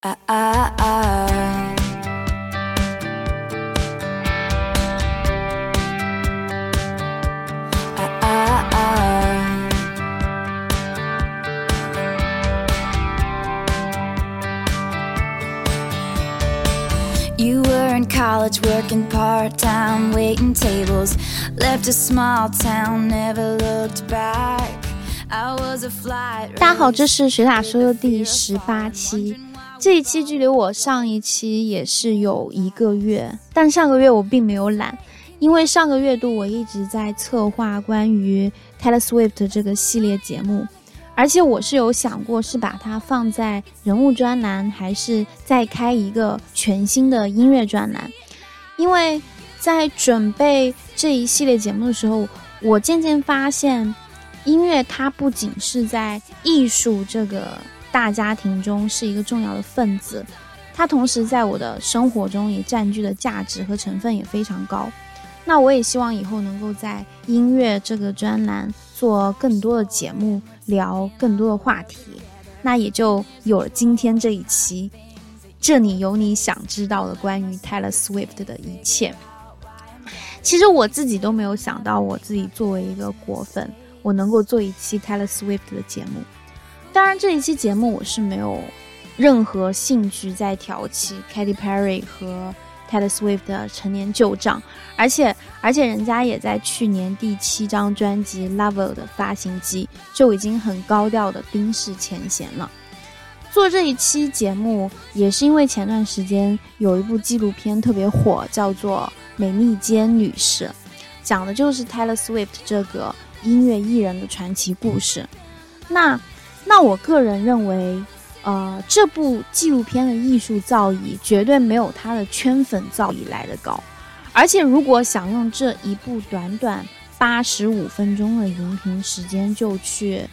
啊啊啊 You were in college working part time, waiting tables. Left a small town, never looked back. I was a flight. 大家好，这是水打说的第十八期。 这一期距离我上一期也是有一个月，但上个月我并没有懒，因为上个月度我一直在策划关于 Taylor Swift 这个系列节目，而且我是有想过是把它放在人物专栏，还是再开一个全新的音乐专栏。因为在准备这一系列节目的时候，我渐渐发现，音乐它不仅是在艺术这个。大家庭中是一个重要的分子，它同时在我的生活中也占据的价值和成分也非常高。那我也希望以后能够在音乐这个专栏做更多的节目，聊更多的话题。那也就有了今天这一期，这里有你想知道的关于 Taylor Swift 的一切。其实我自己都没有想到，我自己作为一个果粉，我能够做一期 Taylor Swift 的节目。当然，这一期节目我是没有任何兴趣在挑起 Katy Perry 和 Taylor Swift 的陈年旧账，而且而且人家也在去年第七张专辑《Lover》的发行季就已经很高调的冰释前嫌了。做这一期节目也是因为前段时间有一部纪录片特别火，叫做《美利坚女士》，讲的就是 Taylor Swift 这个音乐艺人的传奇故事。那那我个人认为，呃，这部纪录片的艺术造诣绝对没有它的圈粉造诣来的高。而且，如果想用这一部短短八十五分钟的荧屏时间就去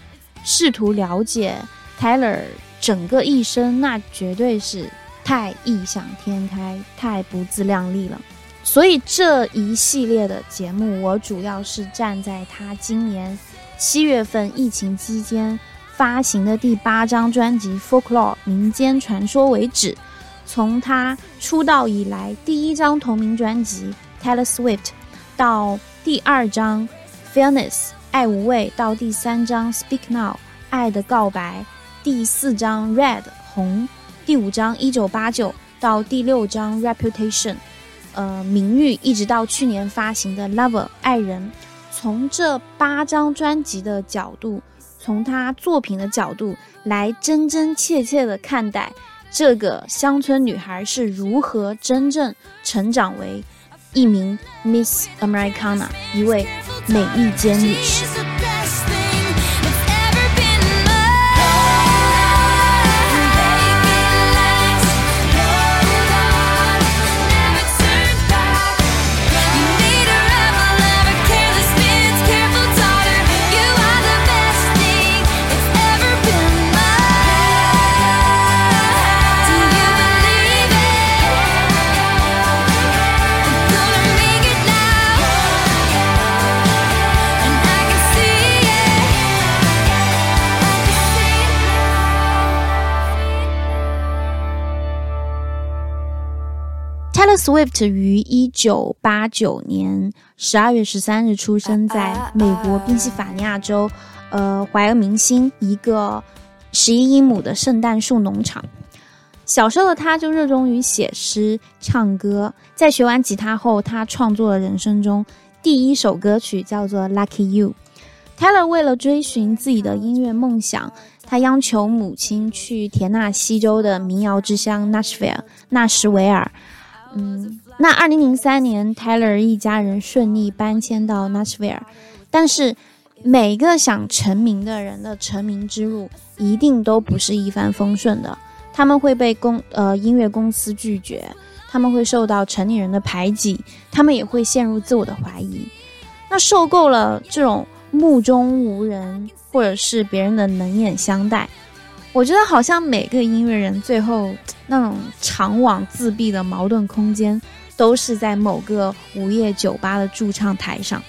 试图了解 Taylor 整个一生，那绝对是太异想天开、太不自量力了。所以，这一系列的节目，我主要是站在他今年七月份疫情期间。发行的第八张专辑《Folklore》民间传说为止，从他出道以来第一张同名专辑《Taylor Swift》到第二张《Fairness》爱无畏，到第三张《Speak Now》爱的告白，第四张《Red》红，第五张《一九八九》到第六张《Reputation》呃名誉，一直到去年发行的《Lover》爱人，从这八张专辑的角度。从她作品的角度来真真切切的看待这个乡村女孩是如何真正成长为一名 Miss Americana，一位美利坚女士。Swift 于一九八九年十二月十三日出生在美国宾夕法尼亚州，呃，怀俄明星一个十一英亩的圣诞树农场。小时候的他就热衷于写诗、唱歌。在学完吉他后，他创作了人生中第一首歌曲，叫做《Lucky You》。Taylor 为了追寻自己的音乐梦想，他央求母亲去田纳西州的民谣之乡 Nashville（ 纳什维尔）。嗯，那二零零三年，Taylor 一家人顺利搬迁到 Nashville，但是每个想成名的人的成名之路一定都不是一帆风顺的。他们会被公呃音乐公司拒绝，他们会受到城里人的排挤，他们也会陷入自我的怀疑。那受够了这种目中无人，或者是别人的冷眼相待。我觉得好像每个音乐人最后 那种长往自闭的矛盾空间，都是在某个午夜酒吧的驻唱台上，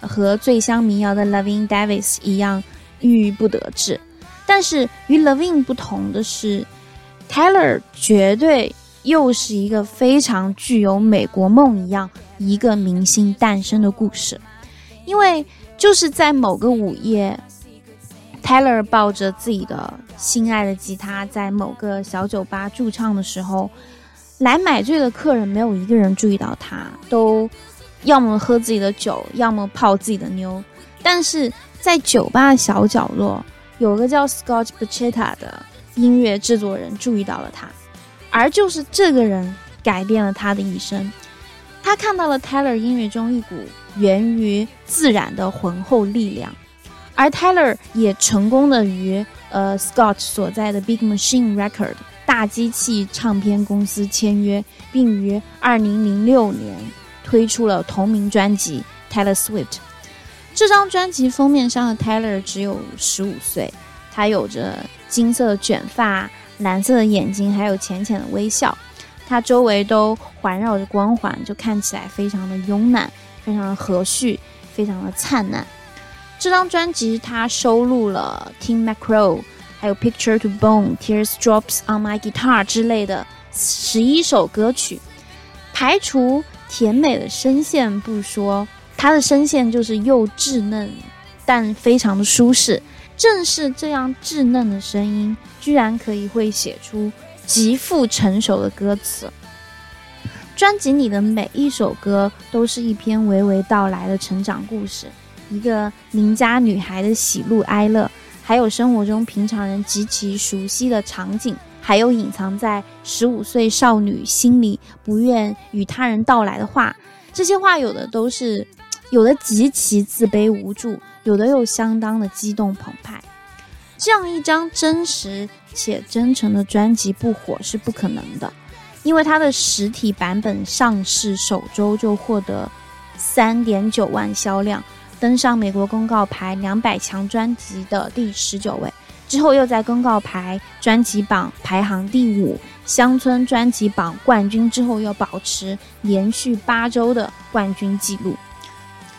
和醉乡民谣的 Loving Davis 一样郁郁不得志。但是与 Loving 不同的是 Taylor 绝对又是一个非常具有美国梦一样一个明星诞生的故事，因为就是在某个午夜，Taylor 抱着自己的心爱的吉他，在某个小酒吧驻唱的时候，来买醉的客人没有一个人注意到他，都要么喝自己的酒，要么泡自己的妞，但是在酒吧的小角落，有个叫 Scott Bachetta 的。音乐制作人注意到了他，而就是这个人改变了他的一生。他看到了 Taylor 音乐中一股源于自然的浑厚力量，而 Taylor 也成功的与呃 Scott 所在的 Big Machine Record 大机器唱片公司签约，并于2006年推出了同名专辑《Taylor Swift》。这张专辑封面上的 Taylor 只有十五岁，他有着。金色的卷发，蓝色的眼睛，还有浅浅的微笑，他周围都环绕着光环，就看起来非常的慵懒，非常的和煦，非常的灿烂。这张专辑它收录了《Tim m a c r o》，还有《Picture to Bone》、《Tears Drops on My Guitar》之类的十一首歌曲。排除甜美的声线不说，它的声线就是又稚嫩，但非常的舒适。正是这样稚嫩的声音，居然可以会写出极富成熟的歌词。专辑里的每一首歌都是一篇娓娓道来的成长故事，一个邻家女孩的喜怒哀乐，还有生活中平常人极其熟悉的场景，还有隐藏在十五岁少女心里不愿与他人道来的话。这些话有的都是，有的极其自卑无助。有的又相当的激动澎湃，这样一张真实且真诚的专辑不火是不可能的，因为它的实体版本上市首周就获得三点九万销量，登上美国公告牌两百强专辑的第十九位，之后又在公告牌专辑榜排行第五，乡村专辑榜冠军之后又保持连续八周的冠军记录。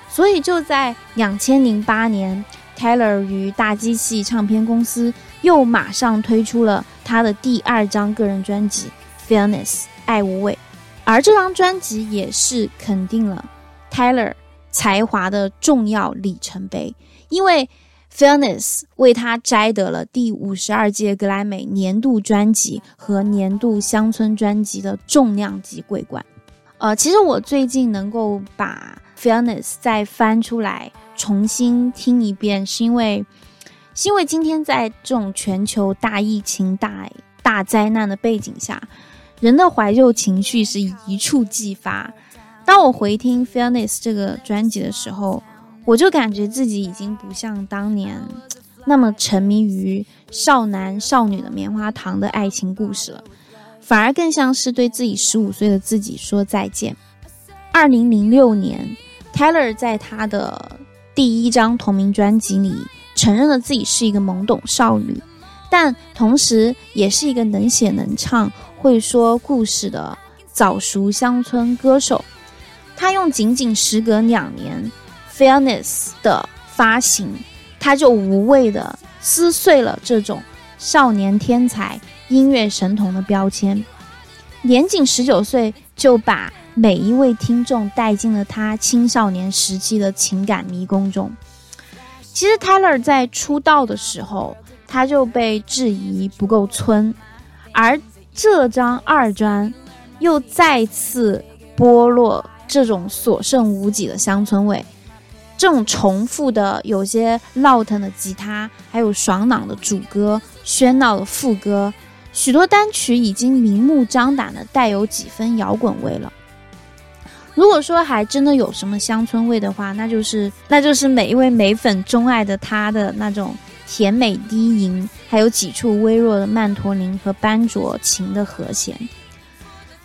所以就在两千零八年，Taylor 与大机器唱片公司又马上推出了他的第二张个人专辑《Fairness》爱无畏，而这张专辑也是肯定了 Taylor 才华的重要里程碑，因为《Fairness》为他摘得了第五十二届格莱美年度专辑和年度乡村专辑的重量级桂冠。呃，其实我最近能够把 Fairness 再翻出来重新听一遍，是因为，是因为今天在这种全球大疫情、大大灾难的背景下，人的怀旧情绪是一触即发。当我回听 Fairness 这个专辑的时候，我就感觉自己已经不像当年那么沉迷于少男少女的棉花糖的爱情故事了，反而更像是对自己十五岁的自己说再见。二零零六年。Taylor 在他的第一张同名专辑里承认了自己是一个懵懂少女，但同时也是一个能写能唱、会说故事的早熟乡村歌手。他用仅仅时隔两年《Fairness》的发行，他就无畏的撕碎了这种少年天才、音乐神童的标签。年仅十九岁就把。每一位听众带进了他青少年时期的情感迷宫中。其实，Taylor 在出道的时候，他就被质疑不够村，而这张二专又再次剥落这种所剩无几的乡村味。这种重复的、有些闹腾的吉他，还有爽朗的主歌、喧闹的副歌，许多单曲已经明目张胆的带有几分摇滚味了。如果说还真的有什么乡村味的话，那就是那就是每一位美粉钟爱的他的那种甜美低吟，还有几处微弱的曼陀林和班卓琴的和弦。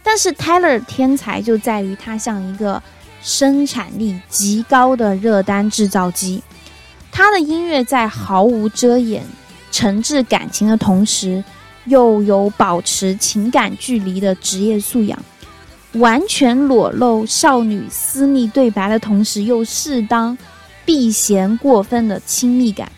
但是 Taylor 天才就在于他像一个生产力极高的热单制造机，他的音乐在毫无遮掩、诚挚感情的同时，又有保持情感距离的职业素养。完全裸露少女私密对白的同时，又适当避嫌过分的亲密感。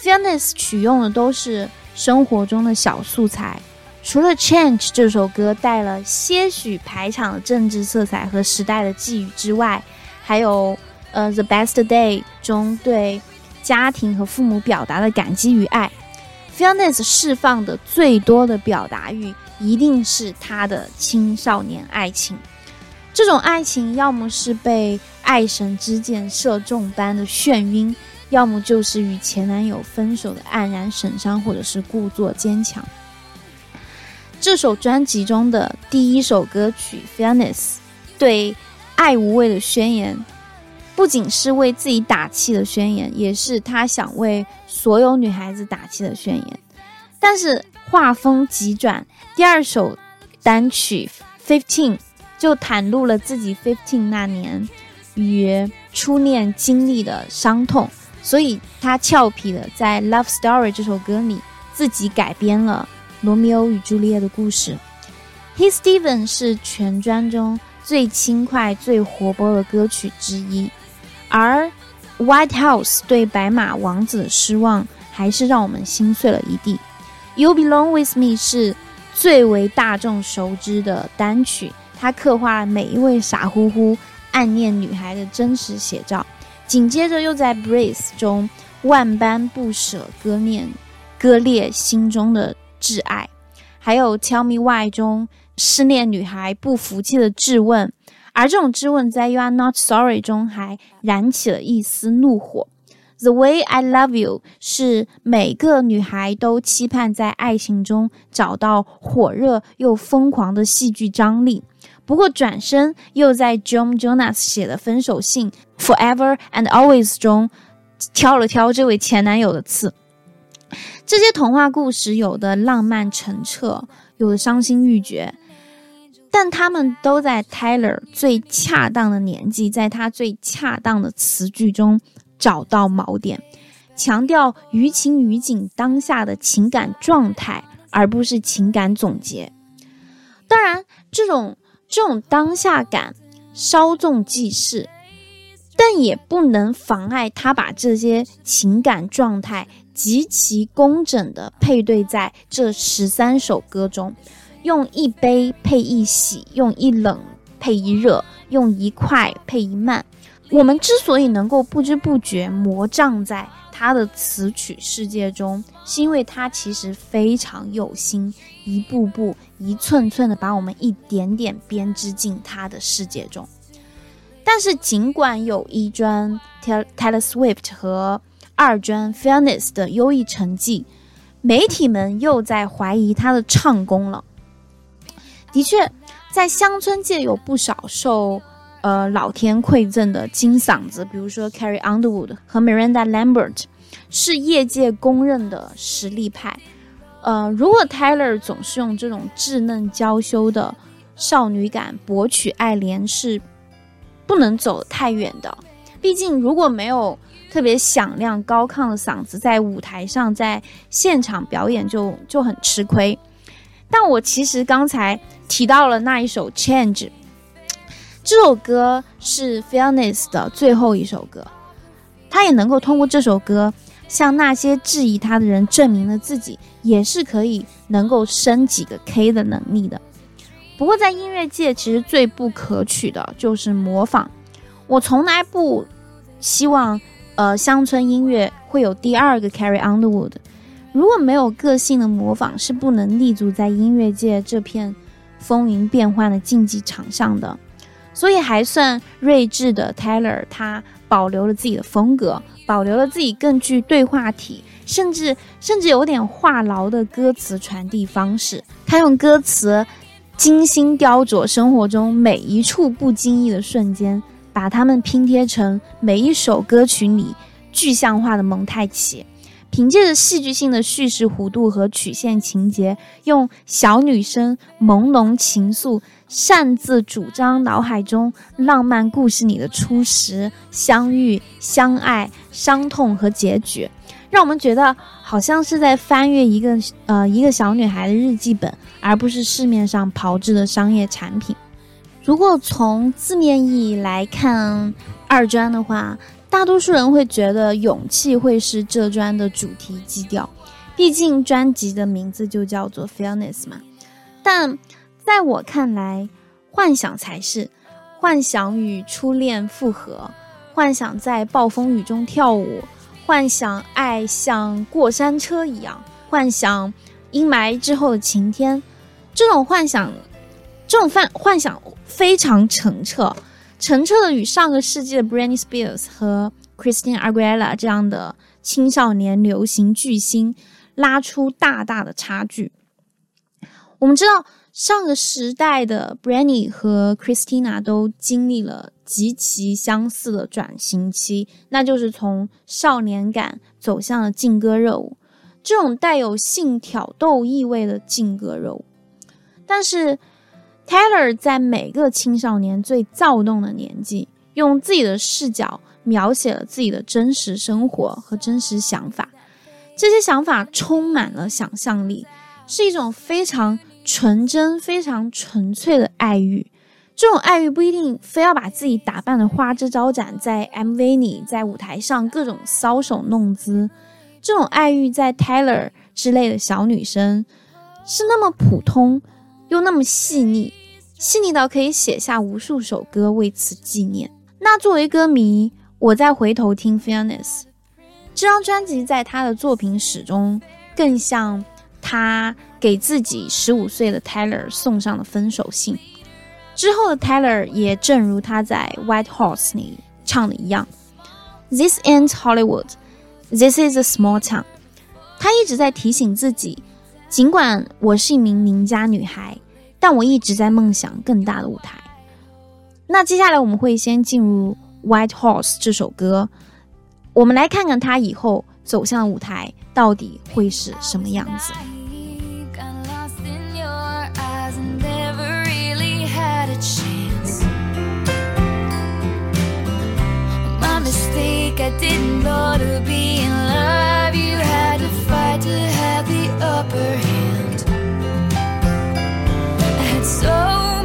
Fairness 取用的都是生活中的小素材，除了《Change》这首歌带了些许排场的政治色彩和时代的寄语之外，还有呃《The Best Day》中对家庭和父母表达的感激与爱。Fearless 释放的最多的表达欲，一定是他的青少年爱情。这种爱情，要么是被爱神之箭射中般的眩晕，要么就是与前男友分手的黯然神伤，或者是故作坚强。这首专辑中的第一首歌曲《Fearless》，对爱无畏的宣言。不仅是为自己打气的宣言，也是他想为所有女孩子打气的宣言。但是画风急转，第二首单曲《Fifteen》就袒露了自己 Fifteen 那年与初恋经历的伤痛，所以他俏皮的在《Love Story》这首歌里自己改编了罗密欧与朱丽叶的故事。《He Steven》是全专中最轻快、最活泼的歌曲之一。而 White House 对白马王子的失望，还是让我们心碎了一地。You Belong With Me 是最为大众熟知的单曲，它刻画了每一位傻乎乎暗恋女孩的真实写照。紧接着又在 Breathe 中万般不舍割裂割裂心中的挚爱，还有 Tell Me Why 中失恋女孩不服气的质问。而这种质问在《You Are Not Sorry》中还燃起了一丝怒火。《The Way I Love You》是每个女孩都期盼在爱情中找到火热又疯狂的戏剧张力。不过，转身又在 John Jonas 写的分手信《Forever and Always》中挑了挑这位前男友的刺。这些童话故事有的浪漫澄澈，有的伤心欲绝。但他们都在 Taylor 最恰当的年纪，在他最恰当的词句中找到锚点，强调于情于景当下的情感状态，而不是情感总结。当然，这种这种当下感稍纵即逝，但也不能妨碍他把这些情感状态极其工整的配对在这十三首歌中。用一杯配一喜，用一冷配一热，用一快配一慢。我们之所以能够不知不觉魔障在他的词曲世界中，是因为他其实非常有心，一步步、一寸寸的把我们一点点编织进他的世界中。但是，尽管有一专 Taylor Swift 和二专 Fairness 的优异成绩，媒体们又在怀疑他的唱功了。的确，在乡村界有不少受呃老天馈赠的金嗓子，比如说 Carrie Underwood 和 Miranda Lambert，是业界公认的实力派。呃，如果 Taylor 总是用这种稚嫩娇羞的少女感博取爱怜，是不能走太远的。毕竟，如果没有特别响亮高亢的嗓子，在舞台上在现场表演就就很吃亏。但我其实刚才。提到了那一首《Change》，这首歌是 Fairness 的最后一首歌，他也能够通过这首歌向那些质疑他的人证明了自己也是可以能够升几个 K 的能力的。不过在音乐界，其实最不可取的就是模仿。我从来不希望，呃，乡村音乐会有第二个 Carrie Underwood。如果没有个性的模仿，是不能立足在音乐界这片。风云变幻的竞技场上的，所以还算睿智的 Taylor，他保留了自己的风格，保留了自己更具对话体，甚至甚至有点话痨的歌词传递方式。他用歌词精心雕琢生活中每一处不经意的瞬间，把它们拼贴成每一首歌曲里具象化的蒙太奇。凭借着戏剧性的叙事弧度和曲线情节，用小女生朦胧情愫擅自主张脑海中浪漫故事里的初识、相遇、相爱、伤痛和结局，让我们觉得好像是在翻阅一个呃一个小女孩的日记本，而不是市面上炮制的商业产品。如果从字面意义来看二专的话。大多数人会觉得勇气会是这专的主题基调，毕竟专辑的名字就叫做 Fairness 嘛。但在我看来，幻想才是幻想与初恋复合，幻想在暴风雨中跳舞，幻想爱像过山车一样，幻想阴霾之后的晴天。这种幻想，这种幻幻想非常澄澈，澄澈的与上个世纪的 Britney Spears 和 Christina Aguilera 这样的青少年流行巨星拉出大大的差距。我们知道。上个时代的 Brandy 和 Christina 都经历了极其相似的转型期，那就是从少年感走向了劲歌热舞，这种带有性挑逗意味的劲歌热舞。但是 Taylor 在每个青少年最躁动的年纪，用自己的视角描写了自己的真实生活和真实想法，这些想法充满了想象力，是一种非常。纯真、非常纯粹的爱欲，这种爱欲不一定非要把自己打扮的花枝招展，在 MV 里、在舞台上各种搔首弄姿。这种爱欲在 Taylor 之类的小女生是那么普通，又那么细腻，细腻到可以写下无数首歌为此纪念。那作为歌迷，我再回头听《Fairness》这张专辑，在他的作品史中更像。他给自己十五岁的 Taylor 送上了分手信，之后的 Taylor 也正如他在《White Horse》里唱的一样：“This ain't Hollywood, this is a small town。”他一直在提醒自己，尽管我是一名邻家女孩，但我一直在梦想更大的舞台。那接下来我们会先进入《White Horse》这首歌，我们来看看他以后走向舞台到底会是什么样子。I didn't know to be in love. You had to have the upper hand. I had so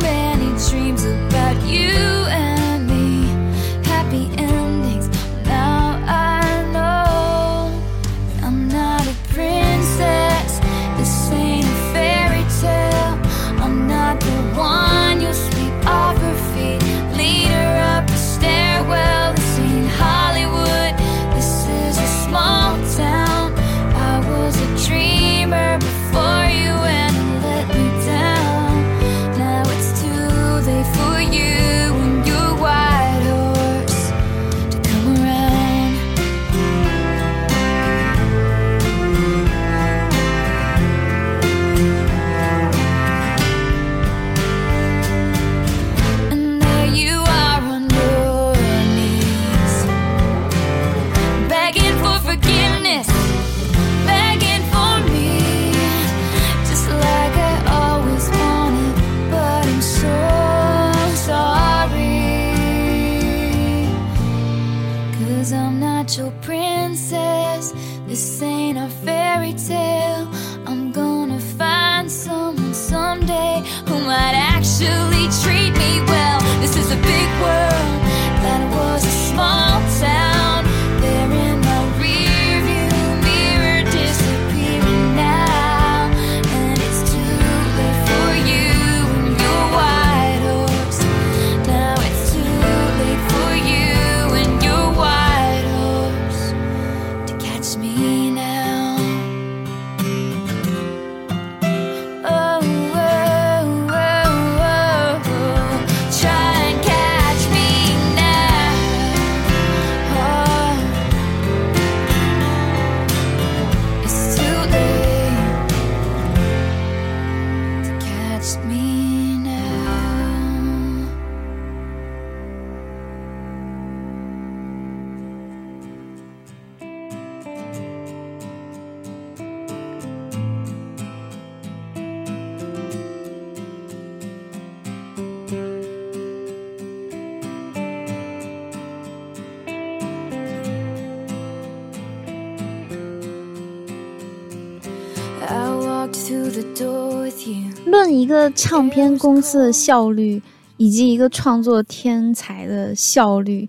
唱片公司的效率，以及一个创作天才的效率，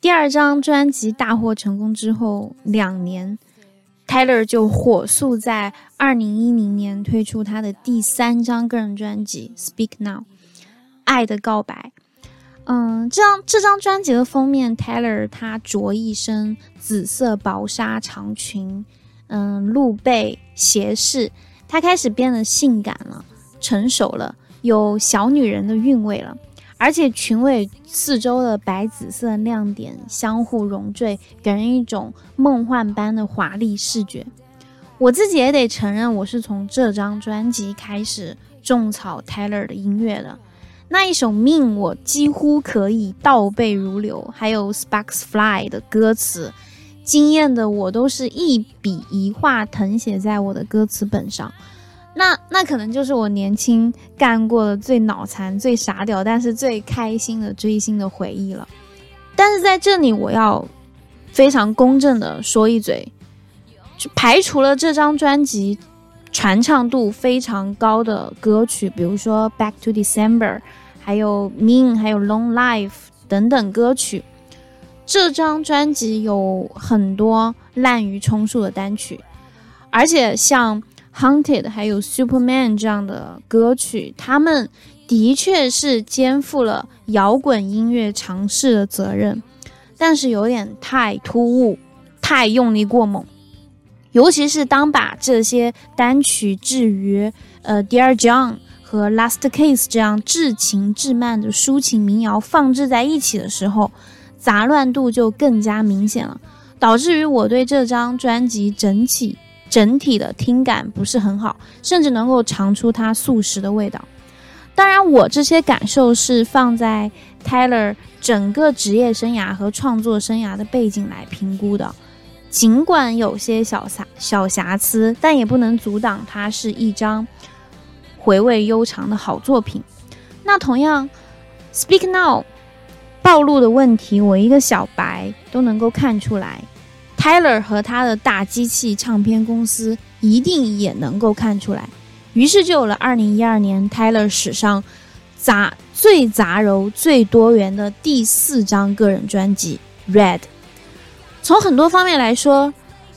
第二张专辑大获成功之后两年 Tyler 就火速在二零一零年推出他的第三张个人专辑《Speak Now》，爱的告白。嗯，这张这张专辑的封面，Tyler 他着一身紫色薄纱长裙，嗯，露背斜视，他开始变得性感了，成熟了，有小女人的韵味了。而且裙尾四周的白紫色亮点相互融缀，给人一种梦幻般的华丽视觉。我自己也得承认，我是从这张专辑开始种草 Taylor 的音乐的。那一首《命》，我几乎可以倒背如流，还有《Sparks Fly》的歌词，惊艳的我都是一笔一画誊写在我的歌词本上。那那可能就是我年轻干过的最脑残、最傻屌，但是最开心的追星的回忆了。但是在这里，我要非常公正的说一嘴，就排除了这张专辑传唱度非常高的歌曲，比如说《Back to December》，还有《Mean》，还有《Long Life》等等歌曲。这张专辑有很多滥竽充数的单曲，而且像。Haunted 还有 Superman 这样的歌曲，他们的确是肩负了摇滚音乐尝试的责任，但是有点太突兀，太用力过猛。尤其是当把这些单曲置于呃 Dear John 和 Last Case 这样至情至慢的抒情民谣放置在一起的时候，杂乱度就更加明显了，导致于我对这张专辑整体。整体的听感不是很好，甚至能够尝出它素食的味道。当然，我这些感受是放在 Taylor 整个职业生涯和创作生涯的背景来评估的。尽管有些小瑕小瑕疵，但也不能阻挡它是一张回味悠长的好作品。那同样，Speak Now 暴露的问题，我一个小白都能够看出来。Tyler 和他的大机器唱片公司一定也能够看出来，于是就有了2012年 Tyler 史上杂最杂糅、最多元的第四张个人专辑《Red》。从很多方面来说，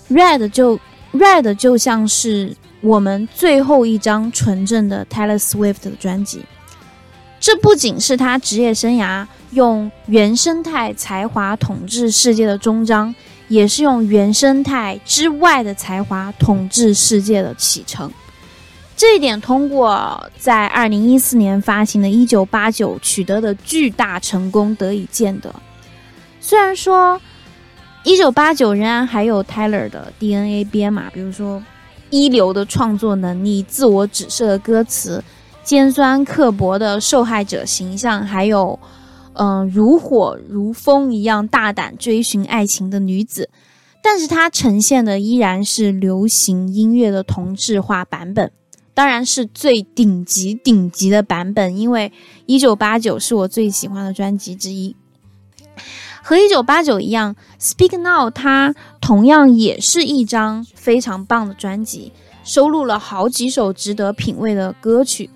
《Red》就《Red》就像是我们最后一张纯正的 Taylor Swift 的专辑。这不仅是他职业生涯用原生态才华统治世界的终章。也是用原生态之外的才华统治世界的启程，这一点通过在二零一四年发行的《一九八九》取得的巨大成功得以见得。虽然说《一九八九》仍然还有 Taylor 的 DNA 编码，比如说一流的创作能力、自我指涉的歌词、尖酸刻薄的受害者形象，还有。嗯，如火如风一样大胆追寻爱情的女子，但是它呈现的依然是流行音乐的同质化版本，当然是最顶级顶级的版本，因为一九八九是我最喜欢的专辑之一。和一九八九一样，Speak Now 它同样也是一张非常棒的专辑，收录了好几首值得品味的歌曲，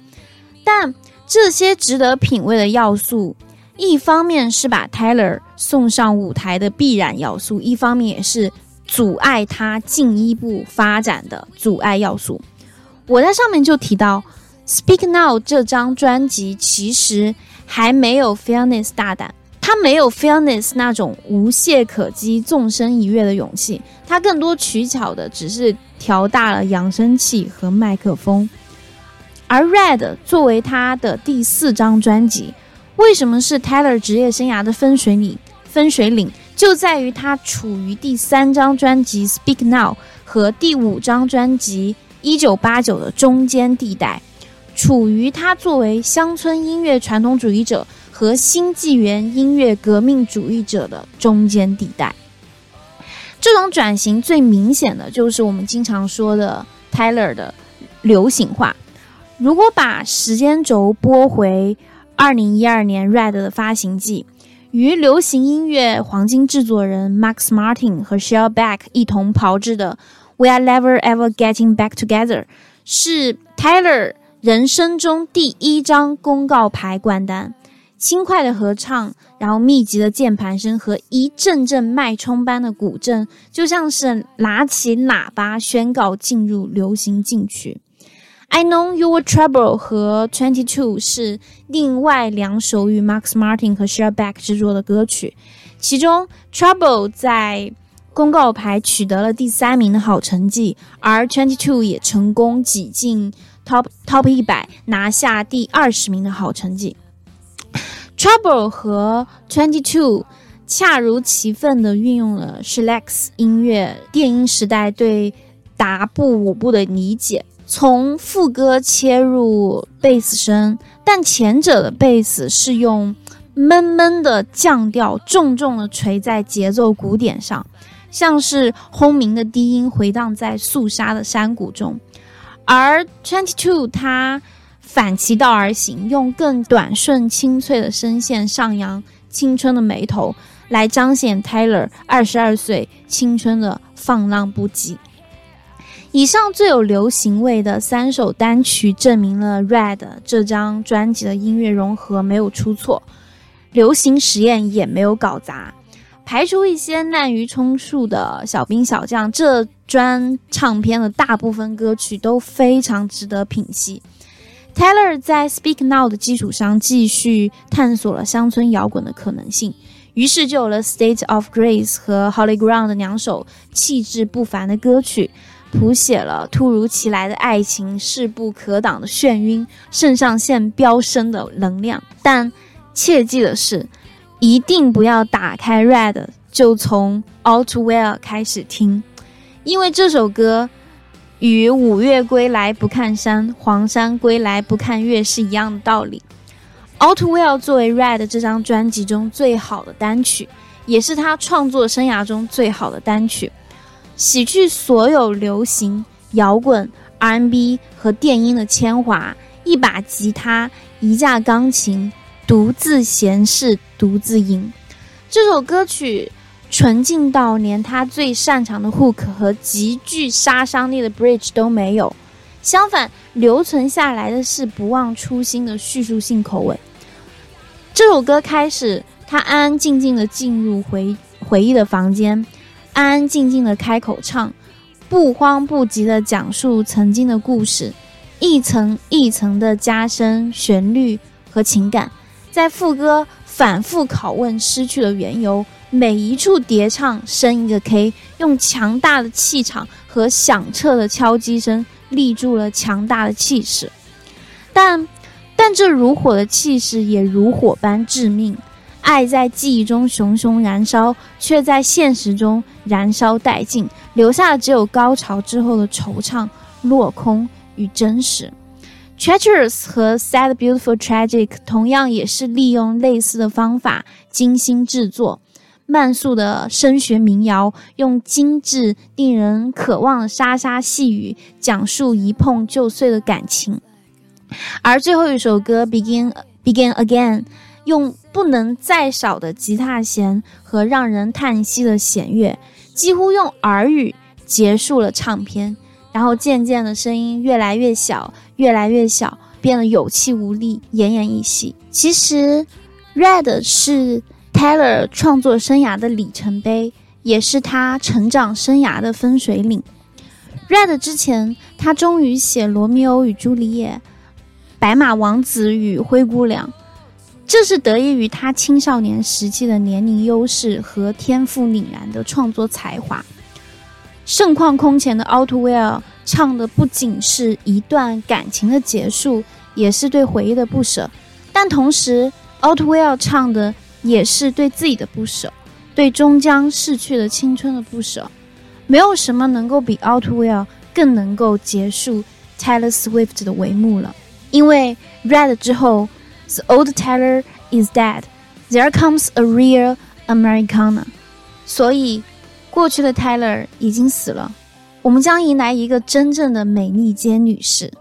但这些值得品味的要素。一方面是把 Taylor 送上舞台的必然要素，一方面也是阻碍他进一步发展的阻碍要素。我在上面就提到，《Speak Now》这张专辑其实还没有《Fairness》大胆，它没有《Fairness》那种无懈可击、纵身一跃的勇气，它更多取巧的只是调大了扬声器和麦克风。而《Red》作为他的第四张专辑。为什么是 Taylor 职业生涯的分水岭？分水岭就在于他处于第三张专辑《Speak Now》和第五张专辑《一九八九》的中间地带，处于他作为乡村音乐传统主义者和新纪元音乐革命主义者的中间地带。这种转型最明显的就是我们经常说的 Taylor 的流行化。如果把时间轴拨回。二零一二年，Red 的发行季，与流行音乐黄金制作人 Max Martin 和 Shell Back 一同炮制的《We Are Never Ever Getting Back Together》是 Taylor 人生中第一张公告牌冠单，轻快的合唱，然后密集的键盘声和一阵阵脉冲般的鼓震，就像是拿起喇叭宣告进入流行禁区。I know your trouble 和 Twenty Two 是另外两首与 Max Martin 和 s h e r b a c k 制作的歌曲，其中 Trouble 在公告牌取得了第三名的好成绩，而 Twenty Two 也成功挤进 Top Top 一百，拿下第二十名的好成绩。Trouble 和 Twenty Two 恰如其分地运用了 s h l e x 音乐电音时代对达布舞步的理解。从副歌切入贝斯声，但前者的贝斯是用闷闷的降调，重重的锤在节奏鼓点上，像是轰鸣的低音回荡在肃杀的山谷中。而 Twenty Two 它反其道而行，用更短顺清脆的声线上扬青春的眉头，来彰显 Taylor 二十二岁青春的放浪不羁。以上最有流行味的三首单曲，证明了《Red》这张专辑的音乐融合没有出错，流行实验也没有搞砸。排除一些滥竽充数的小兵小将，这专唱片的大部分歌曲都非常值得品析。Taylor 在《Speak Now》的基础上，继续探索了乡村摇滚的可能性，于是就有了《State of Grace》和《Holy Ground》两首气质不凡的歌曲。谱写了突如其来的爱情势不可挡的眩晕，肾上腺飙升的能量。但切记的是，一定不要打开 Red 就从 All Too Well 开始听，因为这首歌与五岳归来不看山，黄山归来不看月是一样的道理。All Too Well 作为 Red 这张专辑中最好的单曲，也是他创作生涯中最好的单曲。洗去所有流行、摇滚、R&B 和电音的铅华，一把吉他，一架钢琴，独自闲适，独自吟。这首歌曲纯净到连他最擅长的 hook 和极具杀伤力的 bridge 都没有，相反，留存下来的是不忘初心的叙述性口吻。这首歌开始，他安安静静地进入回回忆的房间。安安静静的开口唱，不慌不急的讲述曾经的故事，一层一层的加深旋律和情感，在副歌反复拷问失去的缘由，每一处叠唱升一个 K，用强大的气场和响彻的敲击声立住了强大的气势，但但这如火的气势也如火般致命。爱在记忆中熊熊燃烧，却在现实中燃烧殆尽，留下的只有高潮之后的惆怅、落空与真实。Treacherous 和 Sad Beautiful Tragic 同样也是利用类似的方法精心制作，慢速的声学民谣，用精致、令人渴望的沙沙细语讲述一碰就碎的感情。而最后一首歌 Begin Begin Again。用不能再少的吉他弦和让人叹息的弦乐，几乎用耳语结束了唱片，然后渐渐的声音越来越小，越来越小，变得有气无力，奄奄一息。其实，《Red》是 Taylor 创作生涯的里程碑，也是他成长生涯的分水岭。《Red》之前，他终于写《罗密欧与朱丽叶》《白马王子与灰姑娘》。这是得益于他青少年时期的年龄优势和天赋凛然的创作才华。盛况空前的《Out Well》唱的不仅是一段感情的结束，也是对回忆的不舍。但同时，《Out Well》唱的也是对自己的不舍，对终将逝去的青春的不舍。没有什么能够比《Out Well》更能够结束 Taylor Swift 的帷幕了，因为《Red》之后。The old Taylor is dead. There comes a real Americana. 所以，过去的 Taylor 已经死了。我们将迎来一个真正的美利坚女士。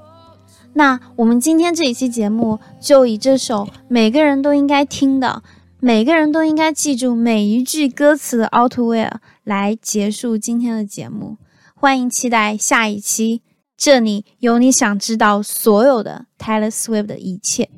那我们今天这一期节目就以这首每个人都应该听的、每个人都应该记住每一句歌词的《Out Where》来结束今天的节目。欢迎期待下一期，这里有你想知道所有的 Taylor Swift 的一切。